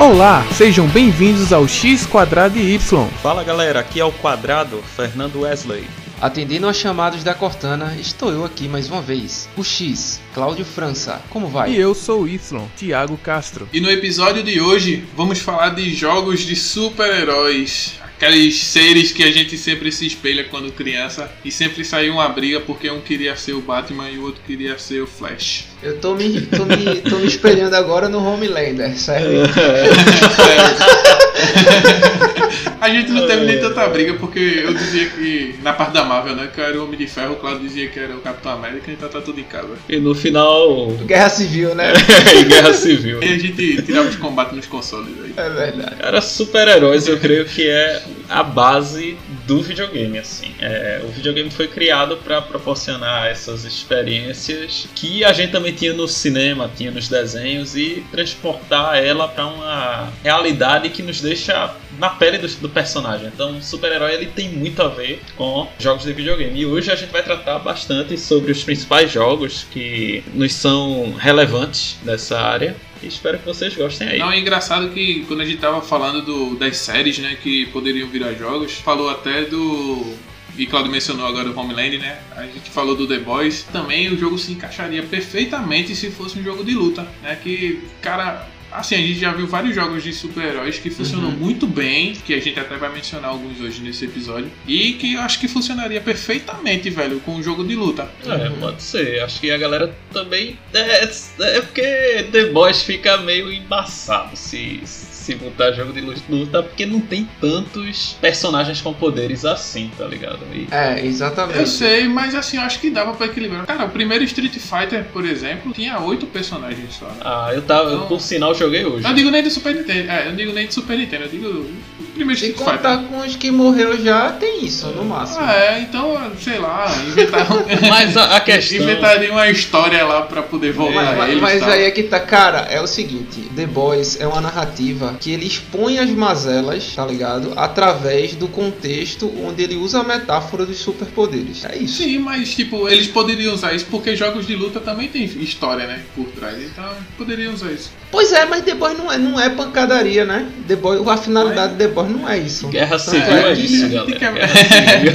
Olá, sejam bem-vindos ao X Quadrado e Y. Fala galera, aqui é o Quadrado, Fernando Wesley. Atendendo aos chamados da Cortana, estou eu aqui mais uma vez. O X, Cláudio França. Como vai? E eu sou o Y, Thiago Castro. E no episódio de hoje vamos falar de jogos de super-heróis. Aqueles seres que a gente sempre se espelha quando criança e sempre saiu uma briga porque um queria ser o Batman e o outro queria ser o Flash. Eu tô me, tô me, tô me espelhando agora no Homelander, sério. A gente não teve nem tanta briga porque eu dizia que, na parte da Marvel, né, que eu era o Homem de Ferro, o Claudio dizia que era o Capitão América, então tá tudo em casa. E no final. Guerra Civil, né? Guerra Civil. E a gente tirava de combate nos consoles aí. É verdade. Cara, super-heróis eu creio que é a base do videogame, assim. É, o videogame foi criado para proporcionar essas experiências que a gente também tinha no cinema, tinha nos desenhos e transportar ela para uma realidade que nos deixa na pele do, do personagem. Então, o super-herói ele tem muito a ver com jogos de videogame. E hoje a gente vai tratar bastante sobre os principais jogos que nos são relevantes nessa área. Espero que vocês gostem aí. Não, é engraçado que quando a gente tava falando do, das séries, né, que poderiam virar jogos, falou até do e Claudio mencionou agora o Homeland, né? A gente falou do The Boys. Também o jogo se encaixaria perfeitamente se fosse um jogo de luta, né? Que, cara, Assim, a gente já viu vários jogos de super-heróis que funcionam Uhum. muito bem, que a gente até vai mencionar alguns hoje nesse episódio, e que eu acho que funcionaria perfeitamente, velho, com um jogo de luta. É, pode ser. Acho que a galera também. É, é porque The Boys fica meio embaçado se, se botar jogo de luta, porque não tem tantos personagens com poderes assim, tá ligado? E, É, Eu exatamente. sei, mas assim, eu acho que dava pra equilibrar. Cara, o primeiro Street Fighter, por exemplo, tinha oito personagens só. né? ah, eu tava. eu, Não. por sinal, joguei hoje. Eu não digo nem do Super Nintendo, é, eu não digo nem do Super Nintendo, eu digo primeiro Se contar com os que morreu já, tem isso, no máximo. Ah, é, então, sei lá, inventaram. Mas a, a questão. Inventaria uma história lá pra poder voltar Mas, eles. mas tal. aí é que tá, cara, é o seguinte, The Boys é uma narrativa que ele expõe as mazelas, tá ligado? Através do contexto onde ele usa a metáfora dos superpoderes. É isso. Sim, mas tipo, eles poderiam usar isso porque jogos de luta também tem história, né? Por trás. Então, poderiam usar isso. Pois é, mas The Boys não é, não é pancadaria, né? The Boys, a finalidade de The Boys não é isso. Guerra Tanto Civil é é que- isso, a gente galera. quer- Civil.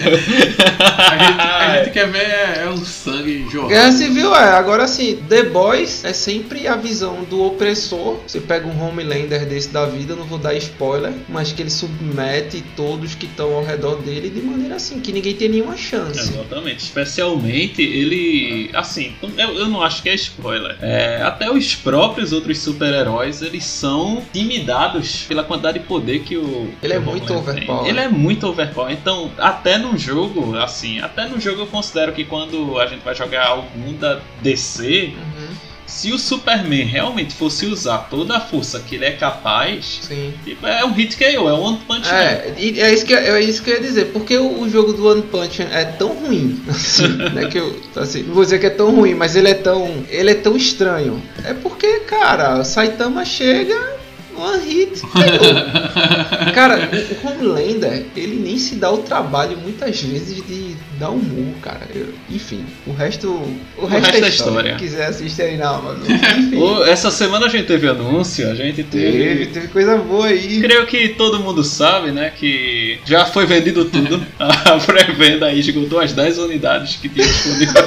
A gente, a gente quer ver é, é o sangue jorrando. Guerra Civil é, agora assim, The Boys é sempre a visão do opressor. Você pega um Homelander desse da vida, não vou dar spoiler, mas que ele submete todos que estão ao redor dele de maneira assim, que ninguém tem nenhuma chance. Exatamente. Especialmente ele. Assim, eu, eu não acho que é spoiler. É, até os próprios outros super-heróis eles são intimidados pela quantidade de poder que o. Ele é o muito overpower. Ele é muito overpower. Então, até no jogo, assim, até no jogo eu considero que quando a gente vai jogar algum da DC. Uhum, Se o Superman realmente fosse usar toda a força que ele é capaz, sim. tipo, é um hit KO, é um One Punch Man. É, é isso, que, é isso que eu ia dizer, porque o, o jogo do One Punch é tão ruim, assim, né, que eu, assim, não vou dizer que é tão ruim, mas ele é tão, ele é tão estranho. É porque, cara, Saitama chega, one hit. Cara, o, o Homelander, ele nem se dá o trabalho muitas vezes de dar um murro, cara. Eu- enfim, o resto, o, resto, resto é é história. história. Quem quiser assistir aí na Amazon. Essa semana a gente teve anúncio, a gente teve, teve coisa boa aí. Creio que todo mundo sabe, né, que já foi vendido tudo. A pré-venda aí esgotou as 10 unidades que tinha disponível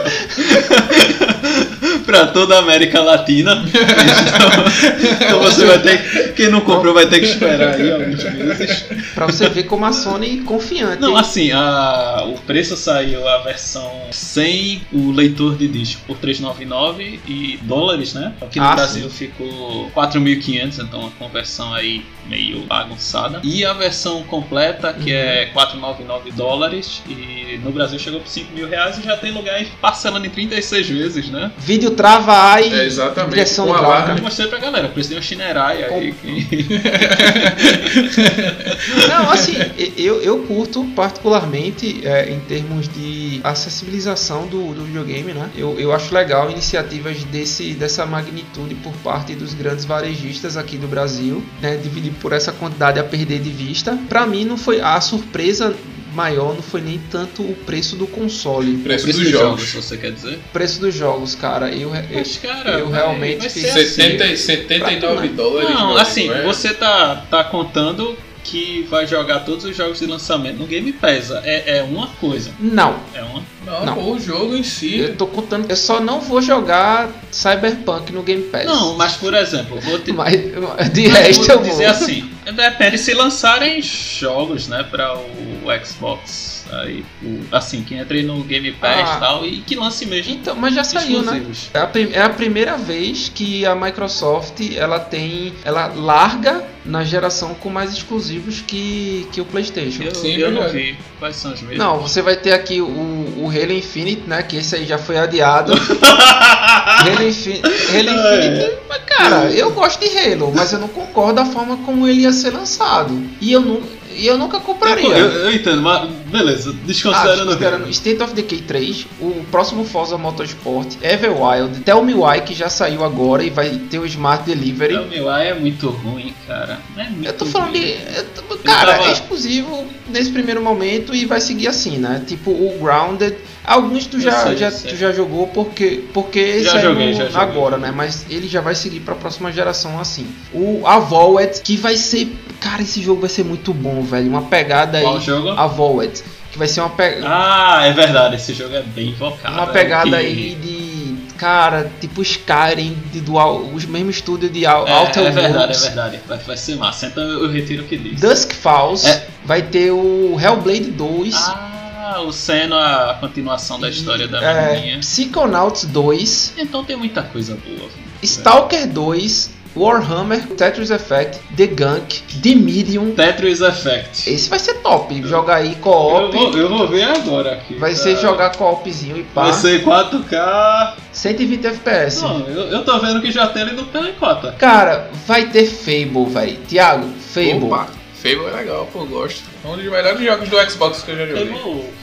para toda a América Latina. Então, então você vai ter, quem não comprou vai ter que esperar aí alguns meses. Pra você ver como a Sony confiante. Não, hein? assim, a, o preço saiu a versão sem o leitor de disco por 399 e dólares, né? Aqui no Ah, Brasil ficou 4.500, então uma conversão aí meio bagunçada. E a versão completa, que Uhum. é 499 dólares e no Brasil chegou por 5 mil reais e já tem lugar aí parcelando em 36 vezes, né? Vídeo trava A e É, exatamente. direção gráfica. alarme. Eu mostrei pra galera, o preço de uma Shinerai aí. que- Não, assim, eu, eu curto particularmente é, em termos de acessibilização do, do videogame, né? Eu, eu acho legal iniciativas desse, dessa magnitude por parte dos grandes varejistas aqui do Brasil, né? Dividir por essa quantidade a perder de vista. Pra mim não foi a surpresa maior não foi nem tanto o preço do console. Preço, Preço dos dos jogos. jogos, você quer dizer? O preço dos jogos, cara. Eu, eu, Mas, cara, eu vai- realmente vai fiz- assim. 70, 79 dólares. Não, assim, é- você tá, tá contando que vai jogar todos os jogos de lançamento no Game Pass. É, é uma coisa. não, É uma. Não, Não. pô, o jogo em si. eu tô contando. Eu só não vou jogar Cyberpunk no Game Pass. Não, mas por exemplo, vou te, Mas de mas resto eu vou. dizer assim, depende se lançarem jogos, né, para o Xbox. Aí, o- assim, que entre no Game Pass Ah. e tal, e que lance mesmo Então, mas já saiu, né? exclusivos. É a, é a primeira vez que a Microsoft ela tem, ela larga na geração com mais exclusivos que, que o PlayStation. Eu, Sim, eu não vi quais são os mesmos. Não, você vai ter aqui o, o Halo Infinite, né? Que esse aí já foi adiado. Halo, Infin Halo Infinite. Mas, cara, eu gosto de Halo, mas eu não concordo da forma como ele ia ser lançado. E eu, nu e eu nunca compraria. eu, eu entendo, mas beleza, Ah, desconsiderando. considerando State of Decay 3, o próximo Forza Motorsport, Everwild, Tell Me Why, que já saiu agora e vai ter o Smart Delivery. o meu é muito ruim, cara. É muito Eu tô falando ruim. de. tô- cara, tava- é exclusivo nesse primeiro momento e vai seguir assim, né? Tipo o Grounded. Alguns tu Eu já, sei, já, sei. tu já jogou porque, porque esse Já é joguei, já joguei. agora, né? Mas ele já vai seguir pra próxima geração assim. O Avowed, que vai ser. Cara, esse jogo vai ser muito bom, velho. Uma pegada Qual aí. jogo? Avowed. Que vai ser uma pegada. Ah, é verdade, esse jogo é bem invocado. Uma é pegada que- aí de. Cara, tipo Skyrim, de os mesmos estúdios de Al- É, Outer é verdade, é verdade. Vai, vai ser massa. Então eu retiro o que disse. Dusk Falls, É. vai ter o Hellblade 2, Ah, o sendo a continuação da história da é, menininha. Psychonauts 2, Então tem muita coisa boa. Stalker 2, Warhammer, Tetris Effect, The Gunk, The Medium. Tetris Effect. Esse vai ser top, jogar aí Eu co-op. vou, eu vou ver agora aqui. Vai tá? ser jogar co-opzinho e pá. Vai ser 4K. 120 FPS. Não, eu, eu tô vendo que já tem ali no Pelicota. Cara, vai ter Fable, velho. Tiago, Fable. Opa, Fable é legal, pô, eu gosto. É um dos melhores jogos do Xbox que eu já joguei.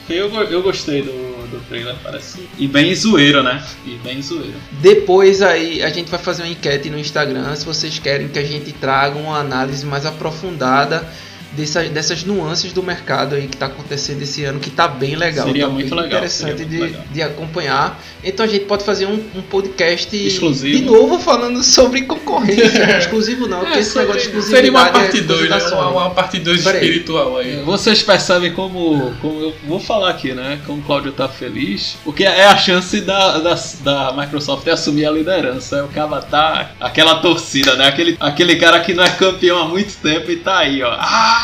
Eu, eu, eu gostei do, trailer, parece. E bem zoeiro, né? E bem zoeiro. Depois aí a gente vai fazer uma enquete no Instagram se vocês querem que a gente traga uma análise mais aprofundada dessas, dessas nuances do mercado aí que está acontecendo esse ano, que tá bem legal. Seria tá muito bem legal, Interessante seria de, muito legal. de acompanhar. Então a gente pode fazer um, um podcast Exclusivo. de novo falando sobre concorrência. Exclusivo não, porque É, esse negócio de seria- exclusividade Seria uma é parte coisa 2, da né? Uma, uma parte 2 Pera aí. espiritual aí. Vocês percebem como, como eu vou falar aqui, né? Como o Cláudio tá feliz, porque é a chance da, da, da Microsoft assumir a liderança. É o cara tá aquela torcida, né? Aquele, aquele cara que não é campeão há muito tempo e tá aí, ó. Ah,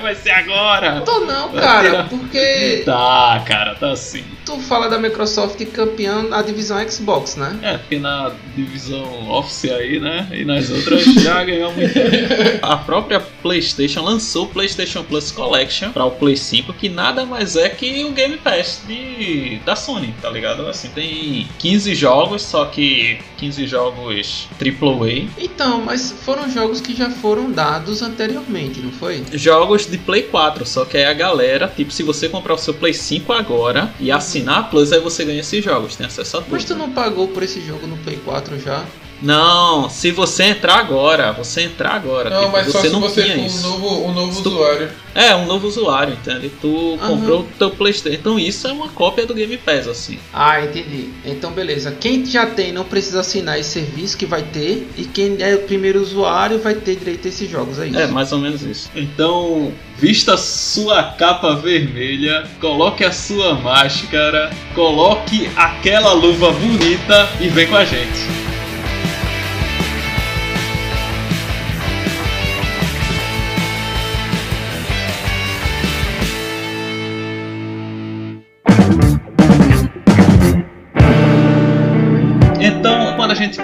vai ser agora! Tô não, cara, porque Tá, cara, tá assim. tu fala da Microsoft campeã na divisão Xbox, né? É, porque na divisão Office aí, né? E nas outras já ganhou muito. tempo. A própria PlayStation lançou o PlayStation Plus Collection para o Play 5, que nada mais é que o Game Pass de, da Sony, tá ligado? Assim, tem 15 jogos, só que 15 jogos AAA. Então, mas foram jogos que já foram dados anteriormente, não foi? Jogos de Play 4, só que aí a galera, tipo, se você comprar o seu Play 5 agora e assinar a Plus, aí você ganha esses jogos, tem acesso a tudo. Mas tu não pagou por esse jogo no Play 4 já? Não, se você entrar agora, você entrar agora. Não, tipo, mas só você se não você tinha um novo, um novo tu- usuário. É, um novo usuário, entende? Tu Aham. comprou o teu Playstation. Então isso é uma cópia do Game Pass, assim. Ah, entendi. Então, beleza. Quem já tem não precisa assinar esse serviço que vai ter. E quem é o primeiro usuário vai ter direito a esses jogos, é isso? É, mais ou menos isso. Então, vista sua capa vermelha, coloque a sua máscara, coloque aquela luva bonita e vem com a gente.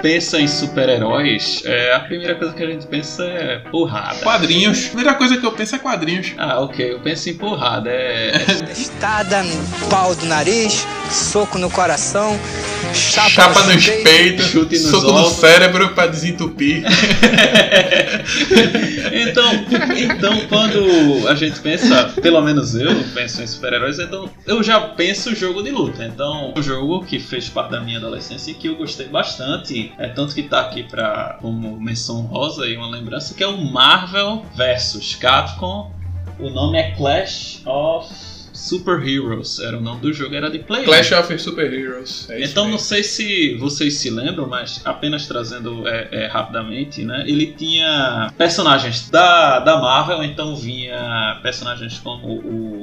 Pensa em super-heróis, é, a primeira coisa que a gente pensa é porrada. Quadrinhos. A primeira coisa que eu penso é quadrinhos. Ah, ok, eu penso em porrada. É, Estada no pau do nariz, soco no coração, chapa, Chapa nos peitos. peitos, chute nos soco no ovos. cérebro pra desentupir. então, então, quando a gente pensa, pelo menos eu penso em super-heróis, então eu já penso jogo de luta. Então, um jogo que fez parte da minha adolescência e que eu gostei bastante, é tanto que tá aqui pra, como menção rosa e uma lembrança, que é o Marvel vs Capcom. O nome é Clash of Super Heroes era o nome do jogo, era de Play 1. Clash of Super Heroes. É Então não sei se vocês se lembram, mas apenas trazendo é, é, rapidamente, né? Ele tinha personagens da, da Marvel, então vinha personagens como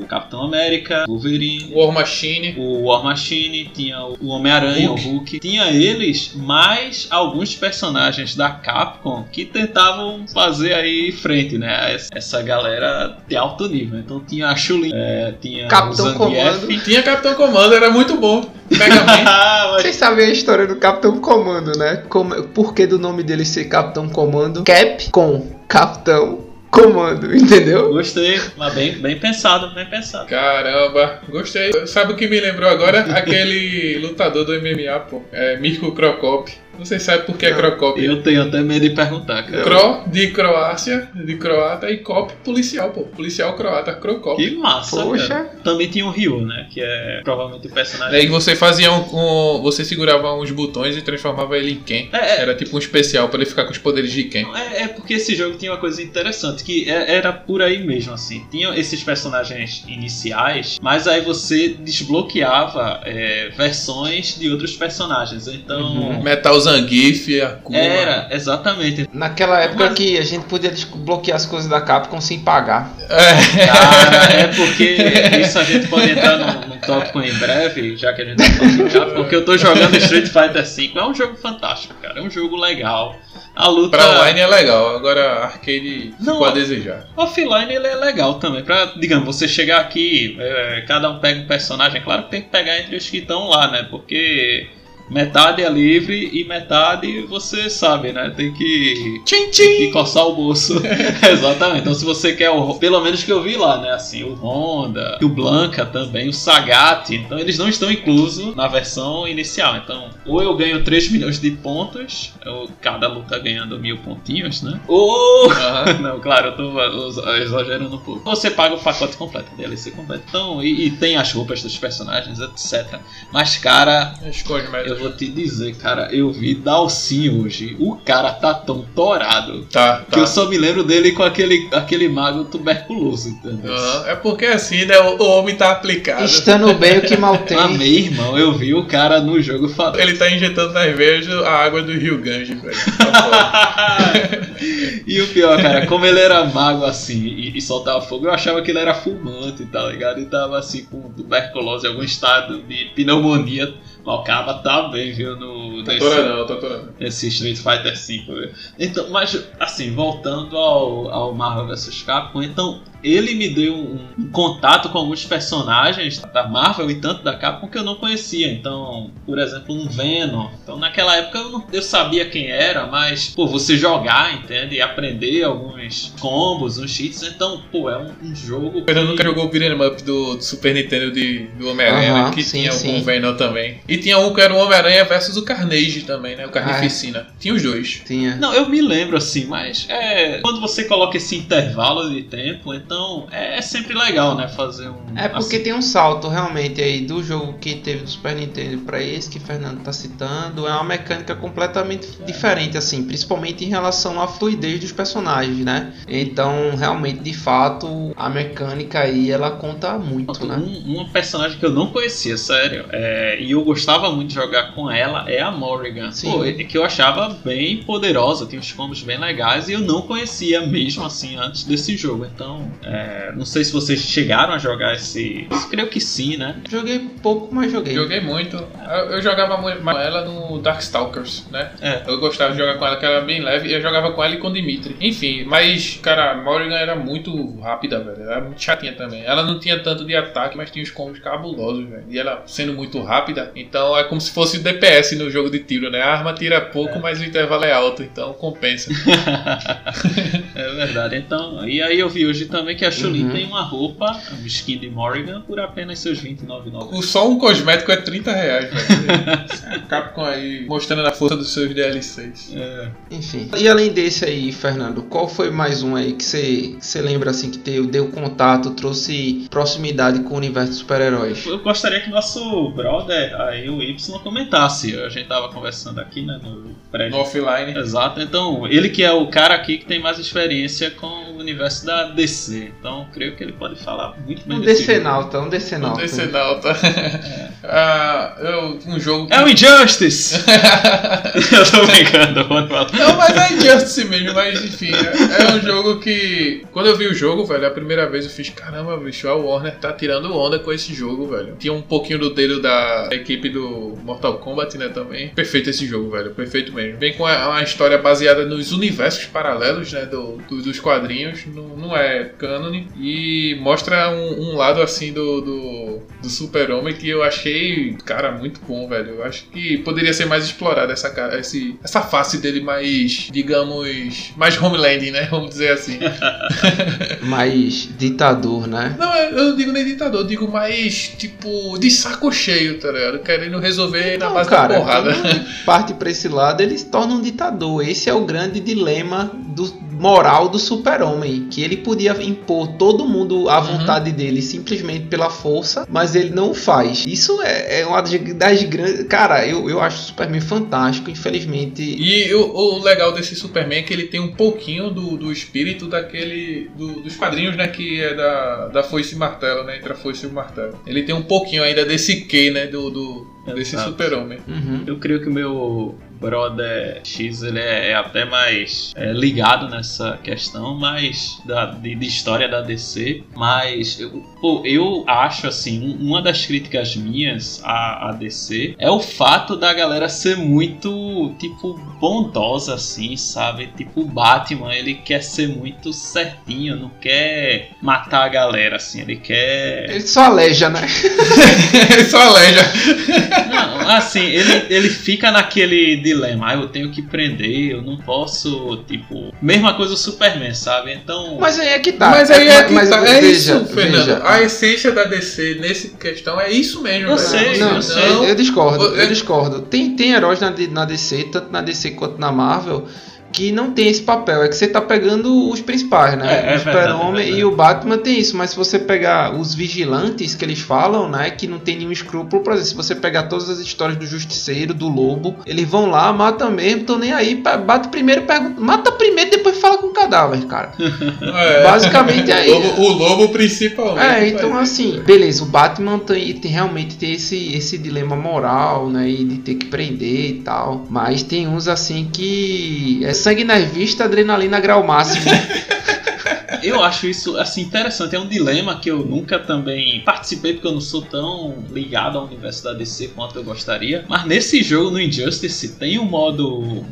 o Capitão América, Wolverine, War Machine. o War Machine, tinha o Homem-Aranha, o Hulk. Tinha eles, mais alguns personagens da Capcom que tentavam fazer aí frente, né? Essa- Essa galera de alto nível. Então tinha a Chulin, é, tinha Capitão Zangief. Comando. Tinha Capitão Comando, era muito bom. Mega Man. Mas Vocês sabem a história do Capitão Comando, né? Como, por que do nome dele ser Capitão Comando? Cap com Capitão Comando, entendeu? Gostei, mas bem, bem pensado, bem pensado. Caramba, gostei. Sabe o que me lembrou agora? Aquele lutador do MMA, pô. É Mirko Krokop. Não sei se sabe por que é. Krokop. Eu tenho até medo de perguntar, cara. Cro de Croácia, de croata, e Cop policial, pô. Policial croata, Krokop. Que massa, Poxa. cara. Também tinha o Ryu, né? Que é provavelmente o personagem. Daí você fazia um, um- Você segurava uns botões e transformava ele em Ken. É, é. Era tipo um especial pra ele ficar com os poderes de Ken. É, é porque esse jogo tinha uma coisa interessante, que é- era por aí mesmo, assim. Tinha esses personagens iniciais, mas aí você desbloqueava é, versões de outros personagens. Então. Uhum. Metal Zangief, Akuma. Era, exatamente. Naquela época Mas- que a gente podia desbloquear as coisas da Capcom sem pagar. É. Cara, é porque isso a gente pode entrar num, num tópico em breve, já que a gente tá falando de Capcom, porque eu tô jogando Street Fighter V. É um jogo fantástico, cara. É um jogo legal. A luta. Pra online é legal, agora arcade Não, ficou a desejar. Offline ele é legal também. Pra, digamos, você chegar aqui, é, cada um pega um personagem. Claro que tem que pegar entre os que estão lá, né? Porque metade é livre e metade você sabe, né? Tem que. Tchim, Tem que coçar o bolso. Exatamente. Então, se você quer o. Pelo menos que eu vi lá, né? Assim, o Honda, o Blanca também, o Sagat. Então, eles não estão inclusos na versão inicial. Então, ou eu ganho 3 milhões de pontos, ou cada luta ganhando mil pontinhos, né? Ou. Não, claro, eu tô exagerando um pouco. Você paga o pacote completo, DLC completo. Então, e, e tem as roupas dos personagens, etc. Mas, cara, Os cosméticos. eu vou te dizer, cara, eu vi Dalcinho hoje. O cara tá tão torado. Tá, Que tá. eu só me lembro dele com aquele, aquele mago tuberculoso, entendeu? Aham. É porque assim, né? O, o homem tá aplicado. Estando bem o que mal tem. Amei, irmão. Eu vi o cara no jogo falando. Ele tá injetando nas veias a água do Rio Ganges, velho. Tá e o pior, cara, como ele era mago assim e, e soltava fogo, eu achava que ele era fumante, tá ligado? E tava assim com tuberculose, algum estado de pneumonia. Cara tá bem, viu? No, Tô nesse- atorando, tô atorando. esse Street Fighter V. viu? Então, mas assim, voltando ao, ao Marvel vs Capcom, então ele me deu um, um contato com alguns personagens da Marvel e tanto da Capcom que eu não conhecia. Então, por exemplo, um Venom. Então, naquela época eu, não- eu sabia quem era, mas pô, você jogar, entende? E aprender alguns combos, uns cheats. Então, pô, é um, um jogo. Mas eu que- nunca jogou o beat'em up do, do Super Nintendo de, do Homem-Aranha, né? que sim, tinha sim. o Venom também. E tinha um que era o Homem-Aranha versus o Carnage também, né? O Carnificina. Tinha os dois. Tinha. Não, eu me lembro assim, mas é, quando você coloca esse intervalo de tempo, então é, é sempre legal, né? Fazer um. É porque assim, tem um salto realmente aí do jogo que teve do Super Nintendo pra esse que o Fernando tá citando. É uma mecânica completamente diferente, assim, principalmente em relação à fluidez dos personagens, né? Então, realmente, de fato, a mecânica aí ela conta muito, né? um, uma personagem que eu não conhecia, sério, é, e eu gostava muito de jogar com ela é a Morrigan. Sim. Pô, é que eu achava bem poderosa, tinha uns combos bem legais e eu não conhecia mesmo assim antes desse jogo. Então, é, não sei se vocês chegaram a jogar esse. Eu creio que sim, né? Joguei pouco, mas joguei. Joguei muito. Eu, eu jogava com ela no Darkstalkers, né? É. Eu gostava de jogar com ela, que ela era bem leve, e eu jogava com ela e com o Dimitri. Enfim, mas, cara, a Morrigan era muito rápida, velho. Era muito chatinha também. Ela não tinha tanto de ataque, mas tinha os combos cabulosos, velho. E ela sendo muito rápida, então é como se fosse o DPS no jogo de tiro, né? A arma tira pouco, mas o intervalo é alto, então compensa. é verdade. Então, e aí eu vi hoje também que a Chun-Li Uhum. tem uma roupa, um skin de Morrigan, por apenas seus 29,90. O- Só um cosmético é 30 reais, velho. Capcom aí mostrando a força dos seus DLCs. É, Enfim. E além desse aí, Fernando, qual foi mais um aí que você que você lembra assim que deu, deu contato, trouxe proximidade com o universo de super-heróis? Eu gostaria que nosso brother, aí o Y, comentasse. A gente tava conversando aqui, né, no prédio. No offline. Exato, então ele que é o cara aqui que tem mais experiência com o universo da DC. Então creio que ele pode falar muito bem Um desse jogo. Decenalta, um. O Decenalta. ah, eu, um jogo. que- É o Injustice! eu tô brincando. Não, mas é Injustice mesmo, mas enfim, é, é um jogo que. Quando eu vi o jogo, velho, a primeira vez eu fiz, caramba, bicho, a Warner tá tirando onda com esse jogo, velho. Tinha um pouquinho do dedo da equipe do Mortal Kombat, né, também. Perfeito esse jogo, velho, perfeito mesmo. Vem com uma, história baseada nos universos paralelos, né, do, do- dos quadrinhos, não, não é cânone. E mostra um, um lado, assim, do, do, do super-homem que eu achei, cara, muito bom, velho. Eu acho que poderia ser mais explorada essa, cara- esse, essa face dele mais, digamos, mais homeland, né, vamos dizer assim. Mais ditador, né? Não, eu eu não digo nem ditador, eu digo mais, tipo, de saco cheio, tá ligado? Querendo resolver na base cara, da porrada. parte pra esse lado, ele se torna um ditador. Esse é o grande dilema do moral do super-homem, que ele podia impor todo mundo à Uhum. vontade dele simplesmente pela força, mas ele não o faz. Isso é, é uma das, das grandes... Cara, eu, eu acho o Superman fantástico, infelizmente... E o, o legal desse Superman é que ele tem um pouquinho do, do espírito daquele. do- dos quadrinhos, né? Que é da, da foice e martelo, né? Entre a foice e o martelo. Ele tem um pouquinho ainda desse quê, né? Do, do, desse Exato. super-homem. Uhum. Eu creio que o meu brother X ele é, é até mais é, ligado nessa questão, mas da, de, de história da DC. Mas eu, pô, eu acho assim, um- uma das críticas minhas à, à DC é o fato da galera ser muito tipo bondosa assim, sabe? Tipo o Batman, ele quer ser muito certinho, não quer matar a galera assim, ele quer Ele só aleja, né? Ele só aleja. Não, assim, ele, ele fica naquele dilema, ah, eu tenho que prender, eu não posso, tipo. Mesma coisa o Superman, sabe? Então. Mas aí é que tá. Mas aí é que mas tá. É veja, isso, Fernando. veja. A essência da DC nesse questão é isso mesmo, Eu velho. sei, Não, eu sei. eu, discordo, É- eu discordo. Tem, tem heróis na, na DC, tanto na DC quanto na Marvel, que não tem esse papel. É que você tá pegando os principais, né? É, é o verdade, Super-Homem é e o Batman tem isso. Mas se você pegar os vigilantes que eles falam, né? Que não tem nenhum escrúpulo, por exemplo, se você pegar todas as histórias do Justiceiro, do Lobo, eles vão lá, matam mesmo, tô nem aí, bate primeiro, pergunta, mata primeiro, depois fala com o cadáver, cara. É. Basicamente é O lobo, o lobo principalmente. É, então assim, beleza, o Batman tem, tem- realmente tem esse, esse dilema moral, né? E de ter que prender e tal. Mas tem uns assim que é sangue nas vistas, adrenalina grau máximo. Eu acho isso assim interessante. É um dilema que eu nunca também participei porque eu não sou tão ligado ao universo da DC quanto eu gostaria. Mas nesse jogo no Injustice tem um modo, um-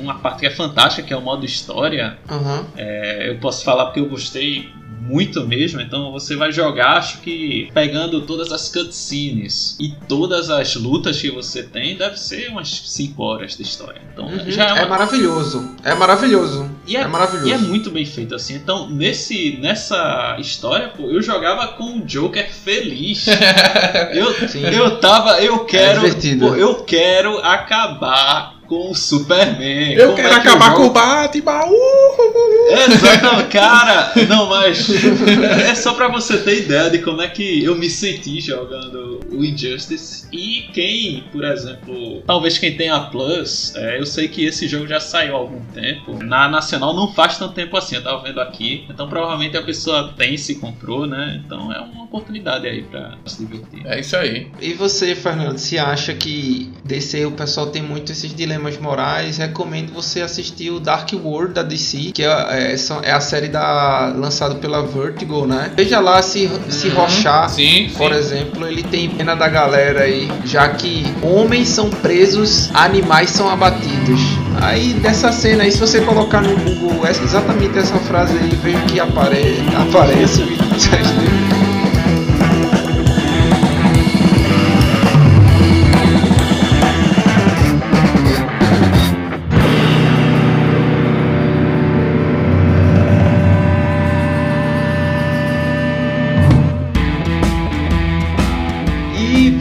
uma parte que é fantástica que é o modo história. Aham. É, eu posso falar porque eu gostei muito mesmo. Então você vai jogar, acho que pegando todas as cutscenes e todas as lutas que você tem, deve ser umas 5 horas de história. Então Uhum, já é é, uma maravilhoso. É maravilhoso. e é, é, maravilhoso. e é muito bem feito assim. Então, nesse, nessa história, pô, eu jogava com o Joker feliz. eu, Sim. eu tava, eu quero, divertido. pô, eu quero acabar com o Superman. Eu Como quero é que acabar com o Batman. Uh! Exatamente, cara. Não, mas é só pra você ter ideia de como é que eu me senti jogando o Injustice. E quem, por exemplo, talvez quem tenha a Plus, é, eu sei que esse jogo já saiu há algum tempo. Na Nacional não faz tanto tempo assim, eu tava vendo aqui. Então provavelmente a pessoa tem se comprou, né? Então é uma oportunidade aí pra se divertir. É isso aí. E você, Fernando, se acha que DC o pessoal tem muito esses dilemas morais, recomendo você assistir o Dark World da DC, que é, é, é a série da, lançada pela Vertigo, né? Veja lá se, se Uhum. Rochar, Sim, por sim. exemplo, ele tem pena da galera aí, já que homens são presos, animais são abatidos. Aí dessa cena aí, se você colocar no Google essa- exatamente essa frase aí, veja que apare, aparece. E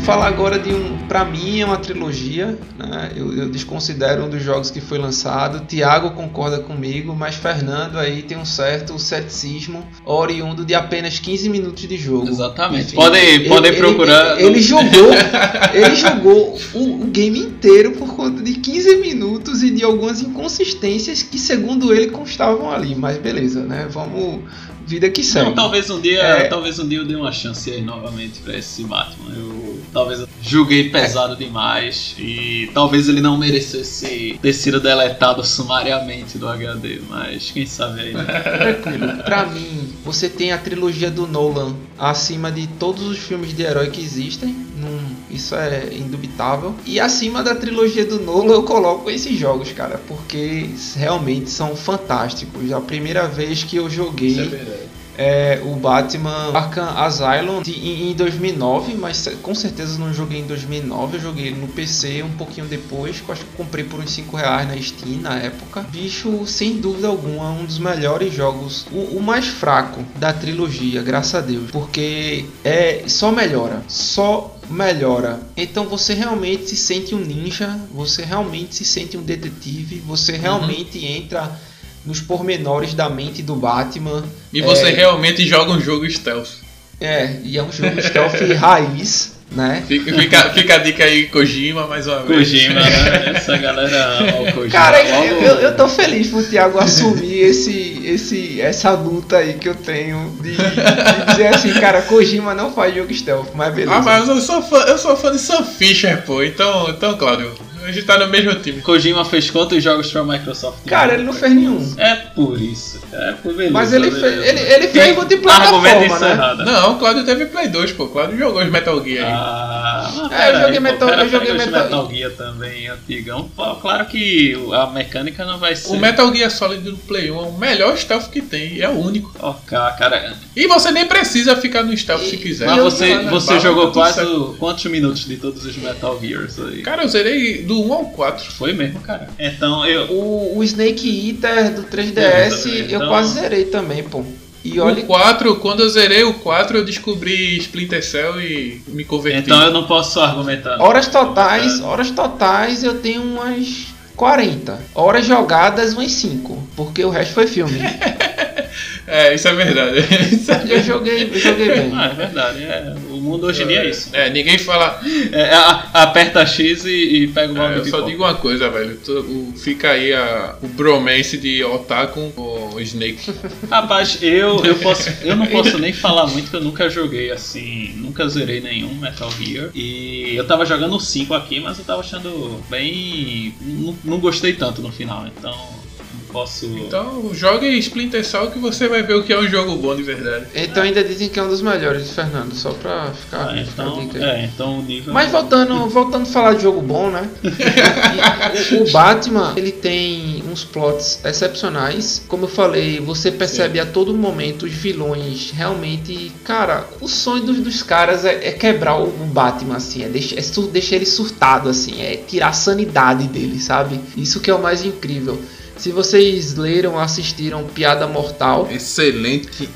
falar agora de um. Pra mim é uma trilogia, né? Eu, eu desconsidero um dos jogos que foi lançado. Tiago concorda comigo, mas Fernando aí tem um certo ceticismo oriundo de apenas 15 minutos de jogo. Exatamente. Enfim, podem ele- podem ele- procurar. Ele, jogou, ele jogou o, o game inteiro por conta de 15 minutos e de algumas inconsistências que, segundo ele, constavam ali. Mas beleza, né? Vamos. Vida que segue. Não, talvez um dia, É. talvez um dia eu dê uma chance aí novamente pra esse Batman. Eu talvez eu julguei pesado demais e talvez ele não merecesse ter sido deletado sumariamente do HD, mas quem sabe aí. Né? Tranquilo. Pra mim, você tem a trilogia do Nolan acima de todos os filmes de herói que existem. Num- isso é indubitável. E acima da trilogia do Nolan eu coloco esses jogos, cara, porque realmente são fantásticos. A primeira vez que eu joguei Isso é o Batman Arkham Asylum de- em, em 2009, mas com certeza não joguei em 2009, eu joguei no PC um pouquinho depois, que eu acho que comprei por uns 5 reais na Steam na época. Bicho, sem dúvida alguma, um dos melhores jogos, o, o mais fraco da trilogia, graças a Deus, porque é só melhora, só melhora. Então você realmente se sente um ninja, você realmente se sente um detetive, você realmente entra nos pormenores da mente do Batman. E você É. realmente joga um jogo stealth. É, e é um jogo stealth raiz, né? Fica, fica, fica a dica aí, Kojima, mais uma vez. Kojima, né? Essa galera o Kojima. Cara, Logo- eu, eu tô feliz pro Thiago assumir esse, esse, essa luta aí que eu tenho de, de dizer assim, cara, Kojima não faz jogo stealth, mas beleza. Ah, mas eu sou fã, eu sou fã de Sam Fisher, pô. Então, então, Cláudio, a gente tá no mesmo time. Kojima fez quantos jogos pra Microsoft? Cara, ele não fez nenhum. É por isso, cara. É por beleza. Mas ele, beleza. fez, ele, ele fez multiplataforma, né? Não, o Cláudio teve Play 2, pô. O Cláudio jogou os Metal Gear aí. Ah, É, eu joguei aí, Metal- pô, pera, eu joguei Metal- Metal Gear também, antigão. Pô, claro que a mecânica não vai ser. O Metal Gear Solid do Play 1 é o melhor stealth que tem, é o único. Ok, cara. E você nem precisa ficar no stealth se quiser. Mas você, você jogou quase quantos minutos de todos os Metal Gears aí? Cara, eu zerei do 1 ao 4. Foi mesmo, cara. Então eu. O, o Snake Eater do 3DS É, eu então- quase zerei também, pô. E olha O 4, quando eu zerei o 4, eu descobri Splinter Cell e me converti. Então eu não posso argumentar. Horas totais, horas totais eu tenho umas 40. Horas jogadas umas 5, porque o resto foi filme. É, isso é verdade. Isso é- eu joguei, eu joguei bem. Ah, é verdade. É, mundo hoje em dia é isso. É, ninguém fala. É, a- aperta X e, e pega o É, balde eu só digo uma coisa, velho. Tu- o- fica aí a, o bromance de Otaku com o Snake. Rapaz, eu, eu, posso, eu não posso nem falar muito que eu nunca joguei assim, nunca zerei nenhum Metal Gear. E eu tava jogando o 5 aqui, mas eu tava achando bem. Não, não gostei tanto no final, então posso. Então, jogue Splinter Cell que você vai ver o que é um jogo bom de verdade. Então ainda dizem que é um dos melhores, Fernando, só pra ficar, Ah, ficar então, dica aí. é, então o nível. Mas voltando, voltando a falar de jogo bom, né? o, o Batman, ele tem uns plots excepcionais. Como eu falei, você percebe a todo momento os vilões realmente. Cara, o sonho dos, dos caras é, é quebrar o, o Batman, assim, é deixar, é sur- deixar ele surtado, assim, é tirar a sanidade dele, sabe? Isso que é o mais incrível. Se vocês leram assistiram Piada Mortal, Excelente.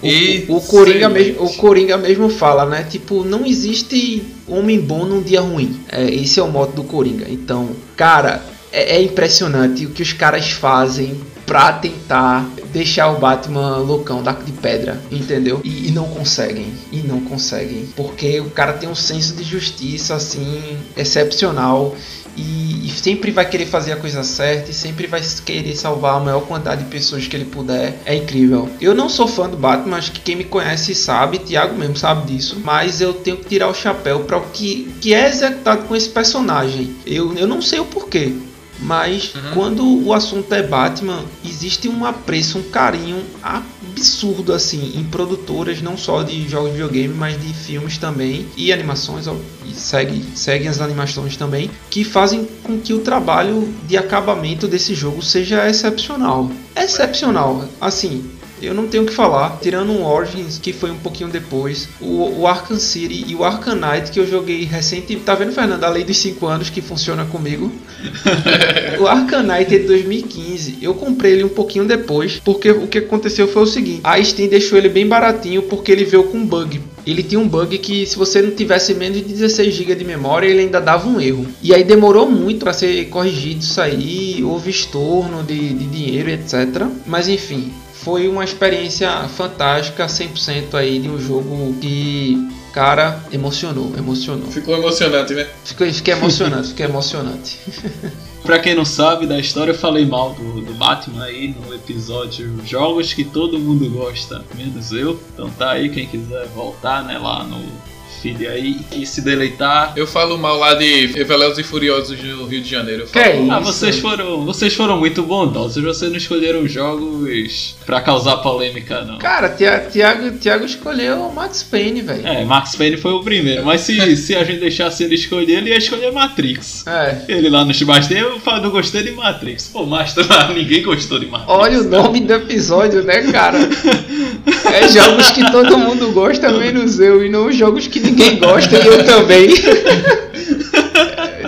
o, o, Coringa mesmo, o Coringa mesmo fala, né? Tipo, não existe homem bom num dia ruim. É, esse é o moto do Coringa. Então, cara, é, é impressionante o que os caras fazem pra tentar deixar o Batman loucão da, de pedra, entendeu? E, e não conseguem, e não conseguem. Porque o cara tem um senso de justiça, assim, excepcional. E, e sempre vai querer fazer a coisa certa e sempre vai querer salvar a maior quantidade de pessoas que ele puder. É incrível. Eu não sou fã do Batman, acho que quem me conhece sabe, Thiago mesmo sabe disso. Mas eu tenho que tirar o chapéu para o que, que é executado com esse personagem. Eu, eu não sei o porquê. Mas quando o assunto é Batman, existe um apreço, um carinho absurdo assim em produtoras não só de jogos de videogame, mas de filmes também e animações, ó, e segue, seguem as animações também, que fazem com que o trabalho de acabamento desse jogo seja excepcional. Excepcional. Assim, eu não tenho o que falar. Tirando o Origins, que foi um pouquinho depois, o, o Arkham City e o Arkham Knight, que eu joguei recente. Tá vendo, Fernando? A lei dos 5 anos que funciona comigo. o Arkham Knight é de 2015. Eu comprei ele um pouquinho depois, porque o que aconteceu foi o seguinte: a Steam deixou ele bem baratinho porque ele veio com bug. Ele tinha um bug que se você não tivesse menos de 16 GB de memória, ele ainda dava um erro. E aí demorou muito para ser corrigido isso aí, houve estorno de, de dinheiro, etc. Mas enfim, foi uma experiência fantástica, 100% aí de um jogo que, cara, emocionou, emocionou. Ficou emocionante, né? Ficou, fiquei emocionante, fiquei emocionante. Pra quem não sabe da história, eu falei mal do, do Batman aí no episódio Jogos que todo mundo gosta, menos eu. Então tá aí, quem quiser voltar, né, lá no feed aí e se deleitar. Eu falo mal lá de Velozes e Furiosos no Rio de Janeiro. Eu Que falo mal. Ah, vocês foram, vocês foram muito bondosos. Vocês não escolheram jogos pra causar polêmica, não. Cara, Tia- Tiago, Tiago escolheu o Max Payne, velho. É, Max Payne foi o primeiro, mas se, se a gente deixasse ele escolher, ele ia escolher Matrix. É. Ele lá no Chibastei, eu falo, não gostei de Matrix. Pô, mas ninguém gostou de Matrix. Olha o nome do episódio, né, cara? É jogos que todo mundo gosta, menos eu, e não jogos que ninguém gosta e eu também.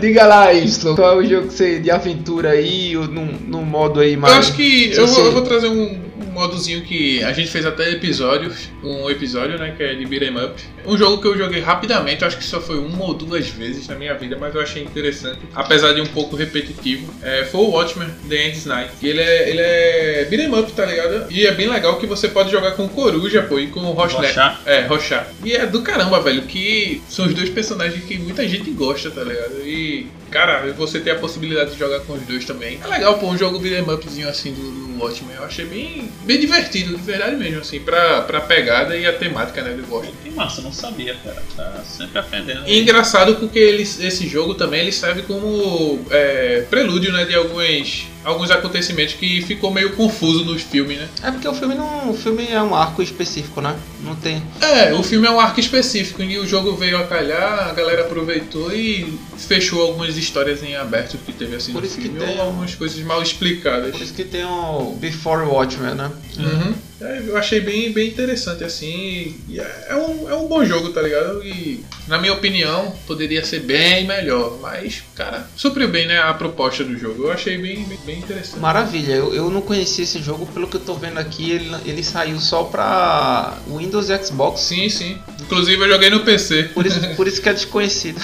Diga lá, Y, qual é o jogo que você, de aventura aí, ou num, num modo aí mais. Eu acho que eu vou, eu vou trazer um modozinho que a gente fez até episódios, um episódio, né, que é de Beat'em Up. Um jogo que eu joguei rapidamente, acho que só foi uma ou duas vezes na minha vida, mas eu achei interessante, apesar de um pouco repetitivo. É, foi o Watchmen, The End's Night. E ele é, ele é Beat'em Up, tá ligado? E é bem legal que você pode jogar com Coruja, pô, e com. Rochá? É, Rochá. E é do caramba, velho, que são os dois personagens que muita gente gosta, tá ligado? E, cara, você ter a possibilidade de jogar com os dois também. É legal, pô, um jogo beat'em upzinho assim do, do Watchmen. Eu achei bem, bem divertido, de verdade mesmo, assim, pra, pra pegada e a temática, né, do Watchmen. Que massa, não sabia, cara. Tá sempre aprendendo. E engraçado porque ele, esse jogo também ele serve como é, prelúdio, né, de alguns, alguns acontecimentos que ficou meio confuso nos filmes, né? É porque o filme não. O filme é um arco específico, né? Não tem. É, o filme é um arco específico e o jogo veio a calhar, a galera aproveitou e fechou algumas histórias em aberto que teve assim Por no isso que filme, tem- ou algumas coisas mal explicadas. Por isso que tem o Before Watchmen, né? Uhum. É, eu achei bem, bem interessante assim. e é, é um, é um bom jogo, tá ligado? E na minha opinião poderia ser bem melhor, mas cara, supriu bem né, a proposta do jogo. Eu achei bem, bem, bem interessante. Maravilha, eu, eu não conhecia esse jogo, pelo que eu tô vendo aqui, ele, ele saiu só pra Windows e Xbox. Sim, sim. Inclusive eu joguei no PC. Por isso, por isso que é desconhecido.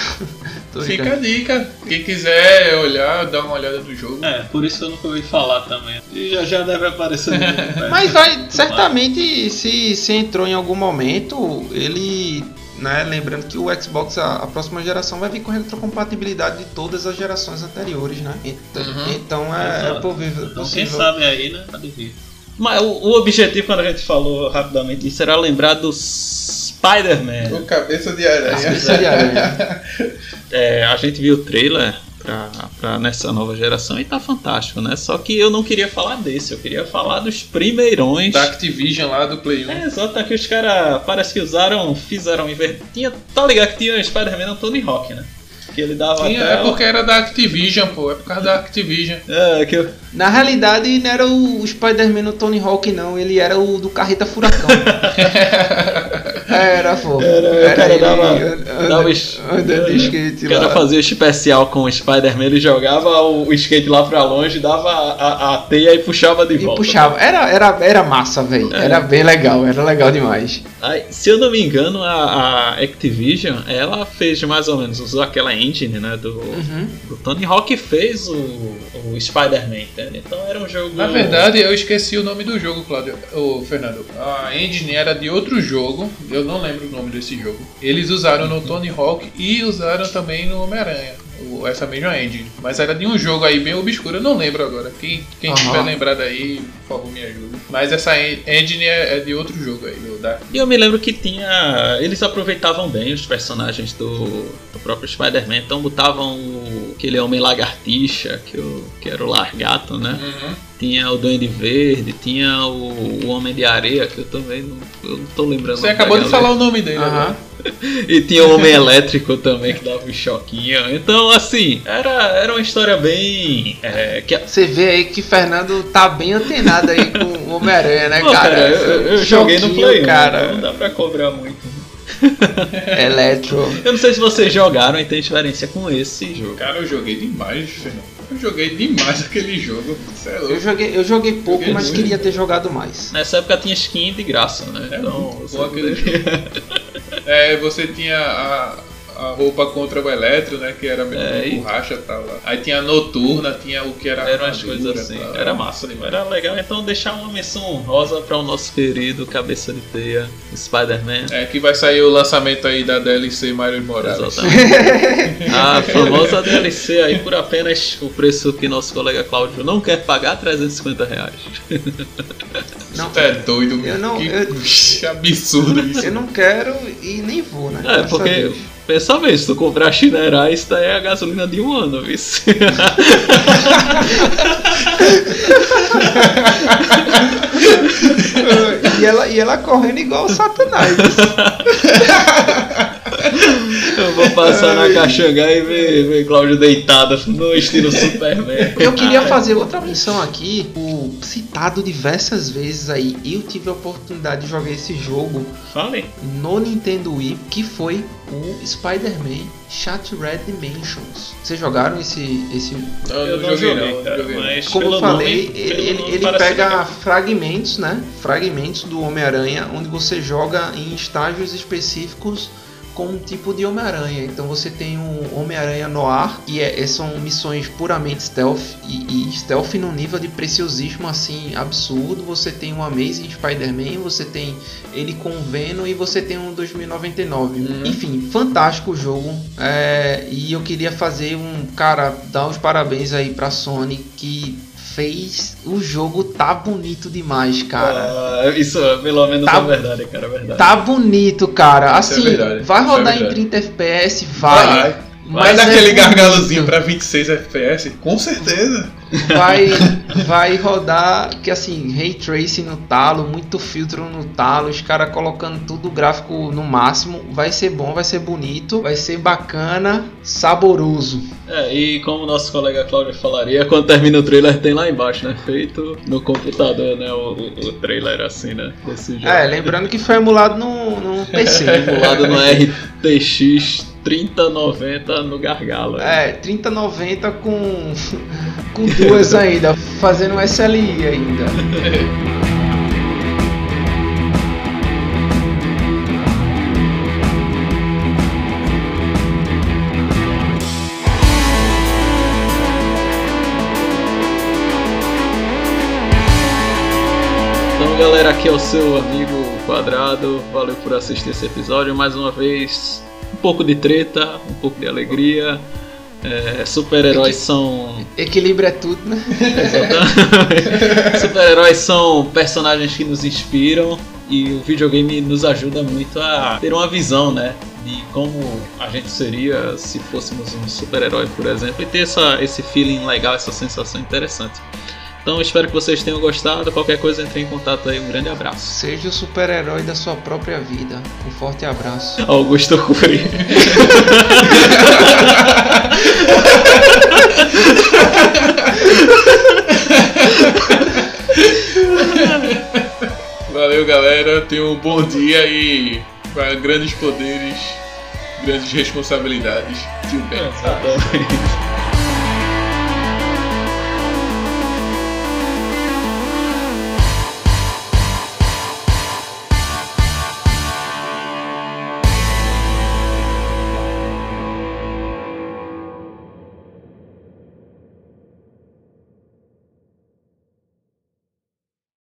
Tô Fica a dica. Quem quiser olhar, dar uma olhada no jogo. É, por isso eu nunca ouvi falar também. E já, já deve aparecer no né? Mas vai, certamente, se, se entrou em algum momento, ele. Né, lembrando que o Xbox, a, a próxima geração, vai vir com retrocompatibilidade de todas as gerações anteriores, né? Então, Uhum. então é, é possível. Então quem sabe aí, né? Pode vir. Mas o, o objetivo, quando a gente falou rapidamente isso, era lembrar do Spider-Man. O cabeça de Cabeça de aranha. É, a gente viu o trailer pra, pra nessa nova geração e tá fantástico, né? Só que eu não queria falar desse, eu queria falar dos primeirões. Da Activision lá do Play 1. É, exato, é que os caras parece que usaram, fizeram inver... tinha Tá ligado que tinha Spider-Man no Tony Hawk, né? Que ele dava Tinha, até. é porque era da Activision, pô. É por causa da Activision. É, que eu... Na realidade, não era o Spider-Man no Tony Hawk, não. Ele era o do Carreta Furacão. era, pô. Era, o cara ele dava- dava andando de skate O cara lá. fazia o especial com o Spider-Man, ele jogava o, o skate lá pra longe, dava a, a, a teia e puxava de E volta. puxava. Era, era, era massa, velho. É. Era bem legal, era legal demais. Aí, se eu não me engano, a, a Activision, ela fez mais ou menos, usou aquela engine, né, do, Uhum. do Tony Hawk fez o, o Spider-Man, entende? Então era um jogo... Na verdade, eu esqueci o nome do jogo, Cláudio. Ô, Fernando. A engine era de outro jogo. Eu não lembro o nome desse jogo. Eles usaram no Tony Hawk e usaram também no Homem-Aranha. Essa mesma engine. Mas era de um jogo aí bem obscuro. Eu não lembro agora. Quem, quem Aham. tiver lembrado aí, por favor, me ajuda. Mas essa en- engine é, é de outro jogo aí. do- Da... E eu me lembro que tinha. Eles aproveitavam bem os personagens do, do próprio Spider-Man, então botavam o, aquele homem lagartixa, que, o, que era o largato, né? Uhum. Tinha o Duende Verde, tinha o, o Homem de Areia, que eu também não, eu não tô lembrando. Você acabou de falar o nome dele. Aham. agora. e tinha o Homem Elétrico também que dava um choquinho. Então, assim, era, era uma história bem. É, que... Você vê aí que Fernando tá bem antenado aí com o Homem-Aranha, né, Pô, cara? cara, eu, eu joguei no Play, cara. Não dá pra cobrar muito. Eletro. Eu não sei se vocês jogaram e tem experiência com esse jogo. Cara, eu joguei demais, Fernando. Eu joguei demais aquele jogo. É. Eu joguei, eu joguei pouco, Joguei mas muito. queria ter jogado mais. Nessa época tinha skin de graça, né? É então, bom aquele poderia- É, você tinha a, a roupa contra o eletro, né? Que era meio É, e- borracha e tal. lá. Aí tinha a noturna, tinha o que era. Eram umas armadura coisas assim. tal. Era massa demais. Era legal. Então deixar uma menção honrosa para o nosso querido cabeça de teia, Spider-Man. É que vai sair o lançamento aí da DLC Mario Morales. Exatamente. A famosa DLC aí por apenas o preço que nosso colega Cláudio não quer pagar, 350 reais. Não, Você é doido, Eu não- que eu- que absurdo isso. eu não quero e nem vou, né? É, porque, Deus. Pensa bem, se tu comprar China isso daí é a gasolina de um ano, viu? e, ela, e ela correndo igual o Satanás. Eu vou passar na Caxangá e ver, ver Cláudio deitado no estilo Superman. Eu queria fazer outra menção aqui, o citado diversas vezes aí. Eu tive a oportunidade de jogar esse jogo Fale. no Nintendo Wii, que foi o Spider-Man Shattered Dimensions. Vocês jogaram esse, esse Eu, Eu não joguei, não. cara, não. mas Como eu falei, nome- ele, ele, ele pega legal. fragmentos, né? Fragmentos do Homem-Aranha, onde você joga em estágios específicos com um tipo de Homem-Aranha. Então você tem um Homem-Aranha no ar, e é, é- são missões puramente stealth, e, e stealth num nível de preciosismo assim absurdo. Você tem um Amazing Spider-Man, você tem ele com o Venom e você tem um 2099. Uhum. Enfim, fantástico o jogo. É, e eu queria fazer um cara dar os parabéns aí pra Sony que fez o jogo tá bonito demais, cara. Ah, isso pelo menos Tá- é verdade, cara, é verdade. Tá bonito, cara. É Assim, verdade, vai isso é rodar em verdade. 30 FPS, vai. Vai, Mas é daquele bonito. gargalozinho pra 26 FPS? Com certeza. vai, vai rodar que assim, ray tracing no talo, muito filtro no talo, os caras colocando tudo o gráfico no máximo, vai ser bom, vai ser bonito, vai ser bacana, saboroso. É, e como o nosso colega Cláudio falaria, quando termina o trailer tem lá embaixo, né? Feito no computador, né? O, o, o trailer assim, né? Desse jogo. É, lembrando que foi emulado no, no PC. Simulado no RTX 3090 no gargalo. É, 3090 com com duas ainda, fazendo um SLI ainda. Então, galera, aqui é o seu amigo Quadrado. Valeu por assistir esse episódio. Mais uma vez, um pouco de treta, um pouco de alegria. É, Super-heróis são Equilíbrio é tudo, né? Exatamente. Super-heróis são personagens que nos inspiram e o videogame nos ajuda muito a ter uma visão, né? De como a gente seria se fôssemos um super-herói, por exemplo, e ter essa, esse feeling legal, essa sensação interessante. Então espero que vocês tenham gostado. Qualquer coisa, entre em contato aí. Um grande abraço. Seja o super-herói da sua própria vida. Um forte abraço. Augusto Cury. Valeu, galera. Tenham um bom dia e para grandes poderes, grandes responsabilidades. Tio Ben. Exatamente.